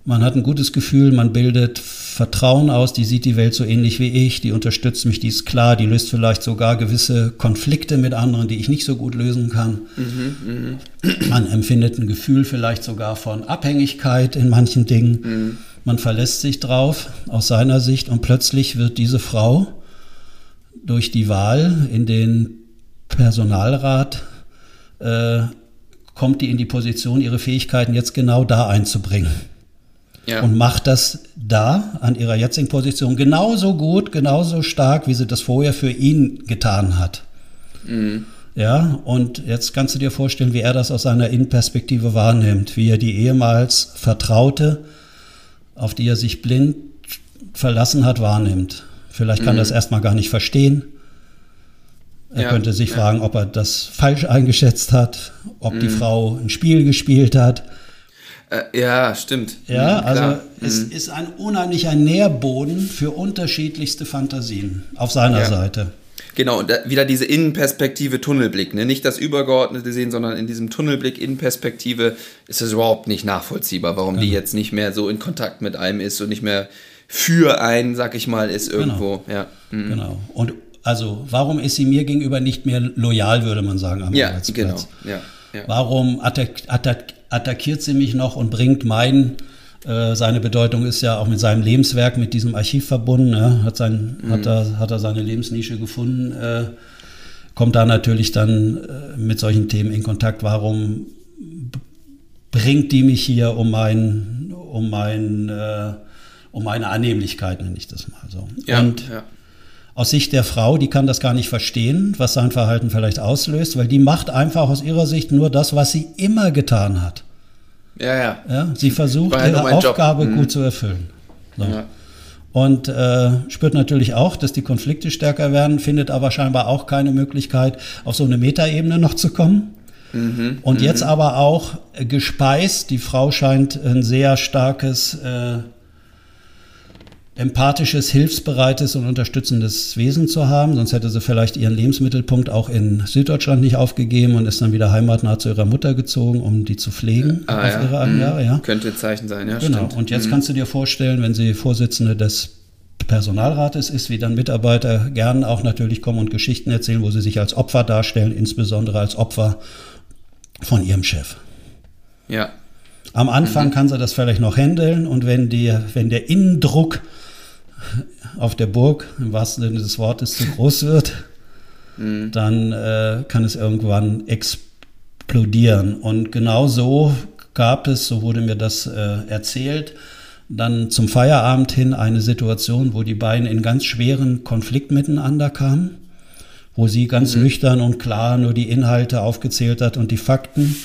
man hat ein gutes Gefühl, man bildet Vertrauen aus, die sieht die Welt so ähnlich wie ich, die unterstützt mich, die ist klar, die löst vielleicht sogar gewisse Konflikte mit anderen, die ich nicht so gut lösen kann. Mhm, mh. Man empfindet ein Gefühl vielleicht sogar von Abhängigkeit in manchen Dingen. Mhm. Man verlässt sich drauf aus seiner Sicht und plötzlich wird diese Frau durch die Wahl in den Personalrat äh, kommt die in die Position, ihre Fähigkeiten jetzt genau da einzubringen. Ja. Und macht das da an ihrer jetzigen Position genauso gut, genauso stark, wie sie das vorher für ihn getan hat. Mhm. Ja, und jetzt kannst du dir vorstellen, wie er das aus seiner Innenperspektive wahrnimmt, wie er die ehemals Vertraute, auf die er sich blind verlassen hat, wahrnimmt. Vielleicht kann mhm. er das erstmal gar nicht verstehen. Er ja, könnte sich ja. fragen, ob er das falsch eingeschätzt hat, ob mhm. die Frau ein Spiel gespielt hat. Äh, ja, stimmt. Ja, mhm, also mhm. es ist ein unheimlicher Nährboden für unterschiedlichste Fantasien auf seiner ja. Seite. Genau, und wieder diese Innenperspektive, Tunnelblick. Ne? Nicht das Übergeordnete sehen, sondern in diesem Tunnelblick, Innenperspektive ist es überhaupt nicht nachvollziehbar, warum genau. die jetzt nicht mehr so in Kontakt mit einem ist und nicht mehr für einen, sag ich mal, ist irgendwo. Genau. Ja. Mhm. Genau. Und also, warum ist sie mir gegenüber nicht mehr loyal, würde man sagen, am ja, Arbeitsplatz? Genau. Ja, ja. Warum attack attack attackiert sie mich noch und bringt mein, äh, seine Bedeutung ist ja auch mit seinem Lebenswerk, mit diesem Archiv verbunden, ne? hat, sein, mhm. hat, er, hat er seine Lebensnische gefunden, äh, kommt da natürlich dann äh, mit solchen Themen in Kontakt. Warum bringt die mich hier um mein, um mein, äh, um meine Annehmlichkeit, nenne ich das mal so. Ja, und ja aus Sicht der Frau, die kann das gar nicht verstehen, was sein Verhalten vielleicht auslöst, weil die macht einfach aus ihrer Sicht nur das, was sie immer getan hat. Ja, ja. ja sie versucht, ihre Aufgabe mhm. gut zu erfüllen. So. Ja. Und äh, spürt natürlich auch, dass die Konflikte stärker werden, findet aber scheinbar auch keine Möglichkeit, auf so eine Metaebene noch zu kommen. Mhm, und jetzt mhm. aber auch gespeist, die Frau scheint ein sehr starkes äh, empathisches, hilfsbereites und unterstützendes Wesen zu haben. Sonst hätte sie vielleicht ihren Lebensmittelpunkt auch in Süddeutschland nicht aufgegeben und ist dann wieder heimatnah zu ihrer Mutter gezogen, um die zu pflegen ah, auf ja. ihre alten mhm. Ja. Könnte ein Zeichen sein, ja. Genau. Stimmt. Und jetzt mhm. kannst du dir vorstellen, wenn sie Vorsitzende des Personalrates ist, wie dann Mitarbeiter gern auch natürlich kommen und Geschichten erzählen, wo sie sich als Opfer darstellen, insbesondere als Opfer von ihrem Chef. Ja. Am Anfang mhm. kann sie das vielleicht noch handeln und wenn, die, wenn der Innendruck auf der Burg im wahrsten Sinne des Wortes zu groß wird, mhm. dann äh, kann es irgendwann explodieren. Und genau so gab es, so wurde mir das äh, erzählt, dann zum Feierabend hin eine Situation, wo die beiden in ganz schweren Konflikt miteinander kamen, wo sie ganz mhm. nüchtern und klar nur die Inhalte aufgezählt hat und die Fakten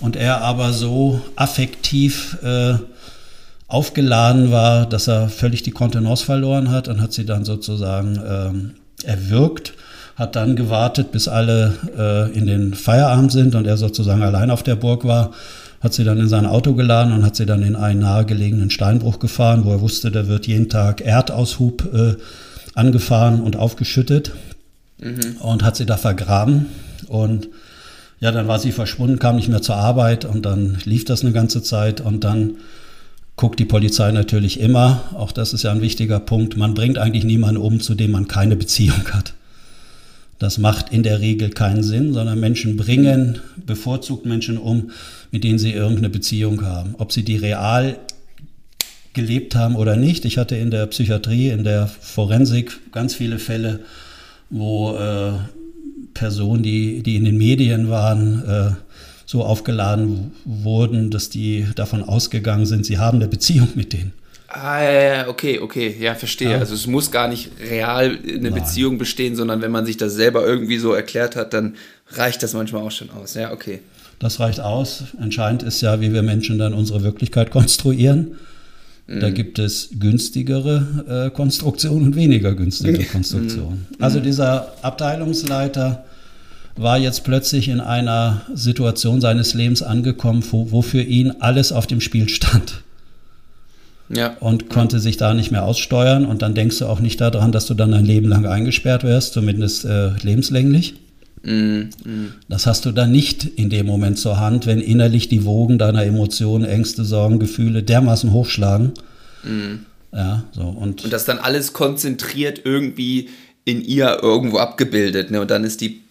und er aber so affektiv äh, aufgeladen war, dass er völlig die Kontenance verloren hat und hat sie dann sozusagen ähm, erwürgt, hat dann gewartet, bis alle äh, in den Feierabend sind und er sozusagen allein auf der Burg war, hat sie dann in sein Auto geladen und hat sie dann in einen nahegelegenen Steinbruch gefahren, wo er wusste, da wird jeden Tag Erdaushub äh, angefahren und aufgeschüttet mhm. und hat sie da vergraben und ja, dann war sie verschwunden, kam nicht mehr zur Arbeit und dann lief das eine ganze Zeit und dann guckt die Polizei natürlich immer, auch das ist ja ein wichtiger Punkt, man bringt eigentlich niemanden um, zu dem man keine Beziehung hat. Das macht in der Regel keinen Sinn, sondern Menschen bringen bevorzugt Menschen um, mit denen sie irgendeine Beziehung haben. Ob sie die real gelebt haben oder nicht. Ich hatte in der Psychiatrie, in der Forensik ganz viele Fälle, wo äh, Personen, die, die in den Medien waren, äh, so aufgeladen wurden, dass die davon ausgegangen sind, sie haben eine Beziehung mit denen. Ah, ja, ja, okay, okay, ja, verstehe. Ja. Also es muss gar nicht real eine Nein. Beziehung bestehen, sondern wenn man sich das selber irgendwie so erklärt hat, dann reicht das manchmal auch schon aus. Ja, okay. Das reicht aus. Entscheidend ist ja, wie wir Menschen dann unsere Wirklichkeit konstruieren. Mhm. Da gibt es günstigere äh, Konstruktionen und weniger günstige [laughs] Konstruktionen. Mhm. Also dieser Abteilungsleiter war jetzt plötzlich in einer Situation seines Lebens angekommen, wo, wo für ihn alles auf dem Spiel stand. Ja. Und konnte ja. sich da nicht mehr aussteuern. Und dann denkst du auch nicht daran, dass du dann ein Leben lang eingesperrt wirst, zumindest äh, lebenslänglich. Mm, mm. Das hast du dann nicht in dem Moment zur Hand, wenn innerlich die Wogen deiner Emotionen, Ängste, Sorgen, Gefühle dermaßen hochschlagen. Mm. Ja, so und, und das dann alles konzentriert irgendwie in ihr irgendwo abgebildet. Ne? Und dann ist die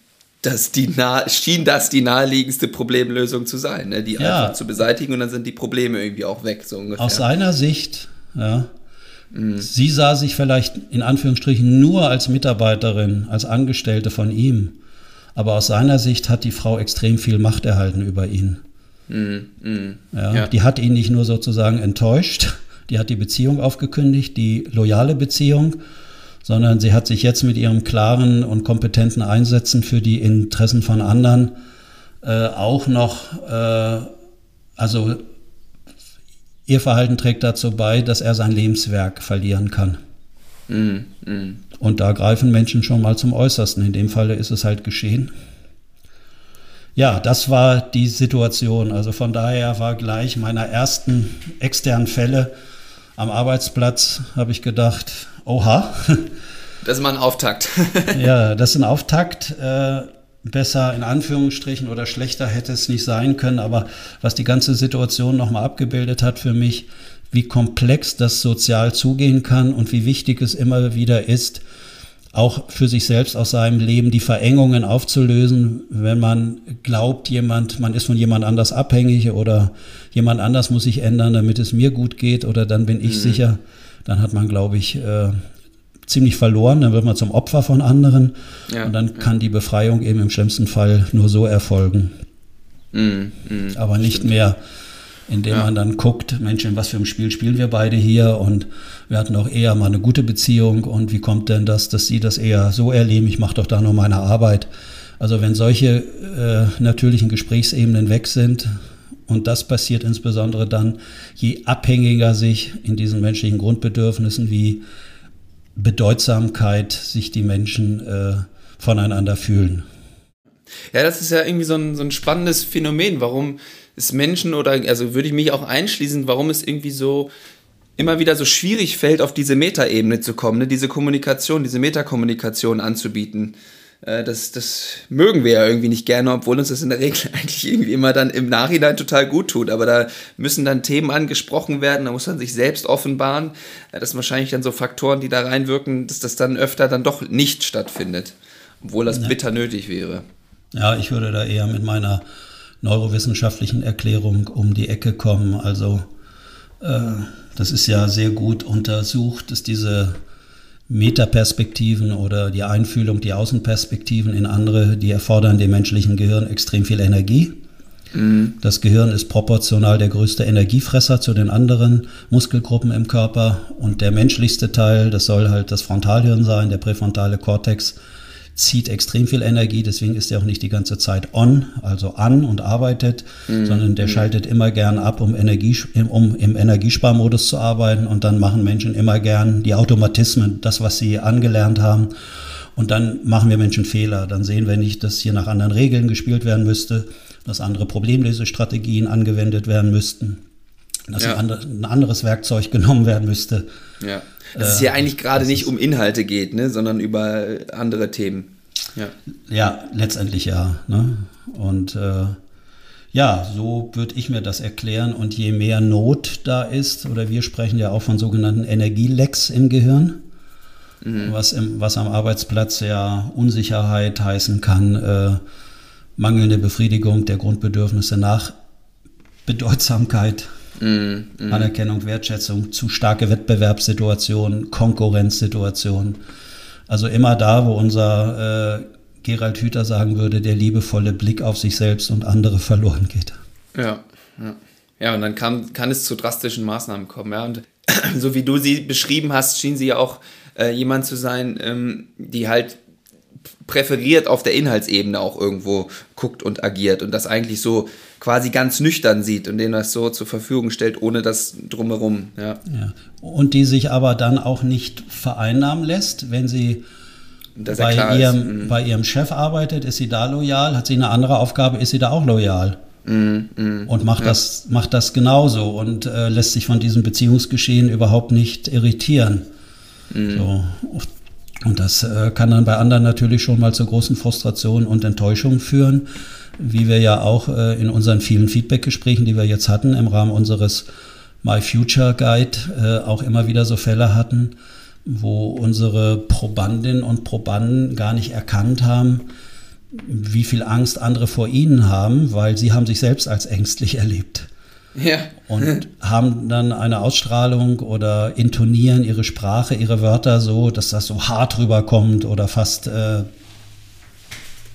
das die nah, schien das die naheliegendste Problemlösung zu sein, ne? die ja. einfach zu beseitigen und dann sind die Probleme irgendwie auch weg, so ungefähr. Aus seiner Sicht, ja. Mhm. Sie sah sich vielleicht in Anführungsstrichen nur als Mitarbeiterin, als Angestellte von ihm. Aber aus seiner Sicht hat die Frau extrem viel Macht erhalten über ihn. Mhm. Mhm. Ja, ja. Die hat ihn nicht nur sozusagen enttäuscht, die hat die Beziehung aufgekündigt, die loyale Beziehung sondern sie hat sich jetzt mit ihrem klaren und kompetenten Einsetzen für die Interessen von anderen äh, auch noch, äh, also ihr Verhalten trägt dazu bei, dass er sein Lebenswerk verlieren kann. Mm, mm. Und da greifen Menschen schon mal zum Äußersten. In dem Falle ist es halt geschehen. Ja, das war die Situation. Also von daher war gleich meiner ersten externen Fälle am Arbeitsplatz, habe ich gedacht, Oha. Das ist mal ein Auftakt. [laughs] ja, das ist ein Auftakt. Äh, besser in Anführungsstrichen oder schlechter hätte es nicht sein können, aber was die ganze Situation nochmal abgebildet hat für mich, wie komplex das sozial zugehen kann und wie wichtig es immer wieder ist, auch für sich selbst aus seinem Leben die Verengungen aufzulösen, wenn man glaubt, jemand, man ist von jemand anders abhängig oder jemand anders muss sich ändern, damit es mir gut geht oder dann bin ich mhm. sicher, dann hat man, glaube ich, äh, ziemlich verloren, dann wird man zum Opfer von anderen ja, und dann ja. kann die Befreiung eben im schlimmsten Fall nur so erfolgen. Mm, mm, Aber nicht stimmt. mehr, indem ja. man dann guckt, Mensch, in was für einem Spiel spielen wir beide hier und wir hatten auch eher mal eine gute Beziehung und wie kommt denn das, dass Sie das eher so erleben, ich mache doch da noch meine Arbeit. Also wenn solche äh, natürlichen Gesprächsebenen weg sind, und das passiert insbesondere dann, je abhängiger sich in diesen menschlichen Grundbedürfnissen wie Bedeutsamkeit sich die Menschen äh, voneinander fühlen. Ja, das ist ja irgendwie so ein, so ein spannendes Phänomen, warum es Menschen oder, also würde ich mich auch einschließen, warum es irgendwie so immer wieder so schwierig fällt, auf diese Metaebene zu kommen, ne? diese Kommunikation, diese Metakommunikation anzubieten. Äh, das, das mögen wir ja irgendwie nicht gerne, obwohl uns das in der Regel [laughs] eigentlich irgendwie immer dann im Nachhinein total gut tut. Aber da müssen dann Themen angesprochen werden, da muss man sich selbst offenbaren. Äh, das sind wahrscheinlich dann so Faktoren, die da reinwirken, dass das dann öfter dann doch nicht stattfindet, obwohl das bitter nötig wäre. Ja, ich würde da eher mit meiner neurowissenschaftlichen Erklärung um die Ecke kommen. Also äh, das ist ja sehr gut untersucht, dass diese Metaperspektiven oder die Einfühlung, die Außenperspektiven in andere, die erfordern dem menschlichen Gehirn extrem viel Energie. Mhm. Das Gehirn ist proportional der größte Energiefresser zu den anderen Muskelgruppen im Körper und der menschlichste Teil, das soll halt das Frontalhirn sein, der präfrontale Kortex, zieht extrem viel Energie, deswegen ist er auch nicht die ganze Zeit on, also an und arbeitet, mhm. sondern der mhm. schaltet immer gern ab, um, Energie, um im Energiesparmodus zu arbeiten und dann machen Menschen immer gern die Automatismen, das, was sie angelernt haben. Und dann machen wir Menschen Fehler. Dann sehen wir nicht, dass hier nach anderen Regeln gespielt werden müsste, dass andere Problemlesestrategien angewendet werden müssten, dass ja. ein, anderes Werkzeug genommen werden müsste. Ja. Dass es hier äh, eigentlich gerade nicht um Inhalte geht, ne, sondern über andere Themen. Ja, ja letztendlich ja. Ne? Und äh, ja, so würde ich mir das erklären. Und je mehr Not da ist, oder wir sprechen ja auch von sogenannten Energielecks im Gehirn, mhm. was, im, was am Arbeitsplatz ja Unsicherheit heißen kann, äh, mangelnde Befriedigung der Grundbedürfnisse nach Bedeutsamkeit, mm, mm. Anerkennung, Wertschätzung, zu starke Wettbewerbssituationen, Konkurrenzsituationen. Also immer da, wo unser äh, Gerald Hüther sagen würde, der liebevolle Blick auf sich selbst und andere verloren geht. Ja, ja. Ja, und dann kann, kann es zu drastischen Maßnahmen kommen. Ja. Und [clears throat] so wie du sie beschrieben hast, schien sie ja auch äh, jemand zu sein, ähm, die halt präferiert auf der Inhaltsebene auch irgendwo guckt und agiert und das eigentlich so quasi ganz nüchtern sieht und denen das so zur Verfügung stellt, ohne das drumherum. Ja. ja. Und die sich aber dann auch nicht vereinnahmen lässt, wenn sie bei ihrem, mhm. bei ihrem Chef arbeitet, ist sie da loyal, hat sie eine andere Aufgabe, ist sie da auch loyal. Mm, mm, und macht, ja. das, macht das genauso und äh, lässt sich von diesem Beziehungsgeschehen überhaupt nicht irritieren. Mm. So. Und das äh, kann dann bei anderen natürlich schon mal zu großen Frustrationen und Enttäuschungen führen, wie wir ja auch äh, in unseren vielen Feedback-Gesprächen, die wir jetzt hatten, im Rahmen unseres My Future Guide äh, auch immer wieder so Fälle hatten, wo unsere Probandinnen und Probanden gar nicht erkannt haben, wie viel Angst andere vor ihnen haben, weil sie haben sich selbst als ängstlich [laughs] erlebt. Ja. Und haben dann eine Ausstrahlung oder intonieren ihre Sprache, ihre Wörter so, dass das so hart rüberkommt oder fast äh,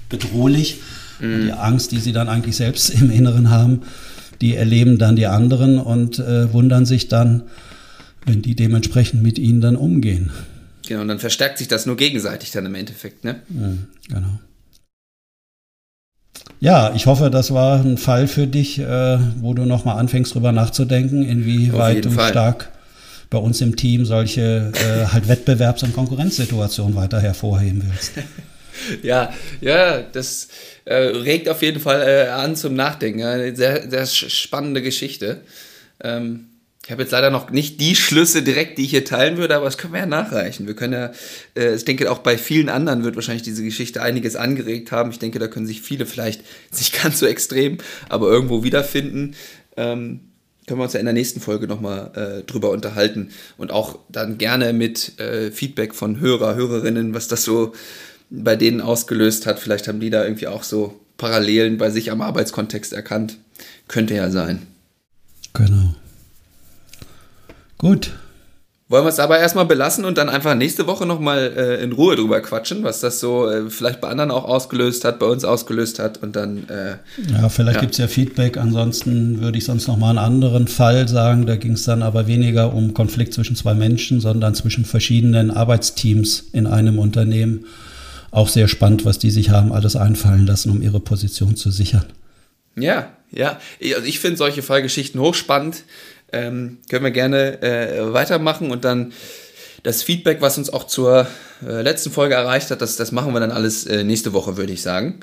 bedrohlich. Mhm. Und die Angst, die sie dann eigentlich selbst [laughs] im Inneren haben, die erleben dann die anderen und äh, wundern sich dann, wenn die dementsprechend mit ihnen dann umgehen. Genau, und dann verstärkt sich das nur gegenseitig dann im Endeffekt, ne? Ja, genau. Ja, ich hoffe, das war ein Fall für dich, äh, wo du nochmal anfängst, drüber nachzudenken, inwieweit du Fall. stark bei uns im Team solche äh, halt Wettbewerbs- und Konkurrenzsituationen weiter hervorheben willst. [laughs] ja, ja, das äh, regt auf jeden Fall äh, an zum Nachdenken. Ja. Sehr, sehr spannende Geschichte. Ähm, ich habe jetzt leider noch nicht die Schlüsse direkt, die ich hier teilen würde, aber das können wir ja nachreichen. Wir können ja, äh, ich denke, auch bei vielen anderen wird wahrscheinlich diese Geschichte einiges angeregt haben. Ich denke, da können sich viele vielleicht [laughs] nicht ganz so extrem, aber irgendwo wiederfinden. Ähm, können wir uns ja in der nächsten Folge nochmal äh, drüber unterhalten und auch dann gerne mit äh, Feedback von Hörer, Hörerinnen, was das so bei denen ausgelöst hat. Vielleicht haben die da irgendwie auch so Parallelen bei sich am Arbeitskontext erkannt. Könnte ja sein. Genau. Gut. Wollen wir es aber erstmal belassen und dann einfach nächste Woche nochmal äh, in Ruhe drüber quatschen, was das so äh, vielleicht bei anderen auch ausgelöst hat, bei uns ausgelöst hat und dann. Äh, ja, vielleicht ja. gibt es ja Feedback. Ansonsten würde ich sonst nochmal einen anderen Fall sagen. Da ging es dann aber weniger um Konflikt zwischen zwei Menschen, sondern zwischen verschiedenen Arbeitsteams in einem Unternehmen. Auch sehr spannend, was die sich haben alles einfallen lassen, um ihre Position zu sichern. Ja, ja. Also ich finde solche Fallgeschichten hochspannend. Ähm, können wir gerne äh, weitermachen und dann das Feedback, was uns auch zur äh, letzten Folge erreicht hat, das, das machen wir dann alles äh, nächste Woche, würde ich sagen.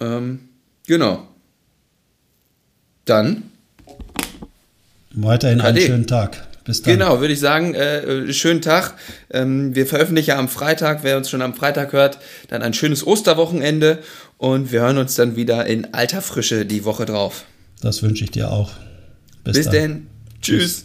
Ähm, genau. Dann. Weiterhin einen schönen Tag. Bis dann. Genau, würde ich sagen, äh, schönen Tag. Ähm, wir veröffentlichen ja am Freitag, wer uns schon am Freitag hört, dann ein schönes Osterwochenende und wir hören uns dann wieder in alter Frische die Woche drauf. Das wünsche ich dir auch. Bis, Bis dann. denn. Tschüss.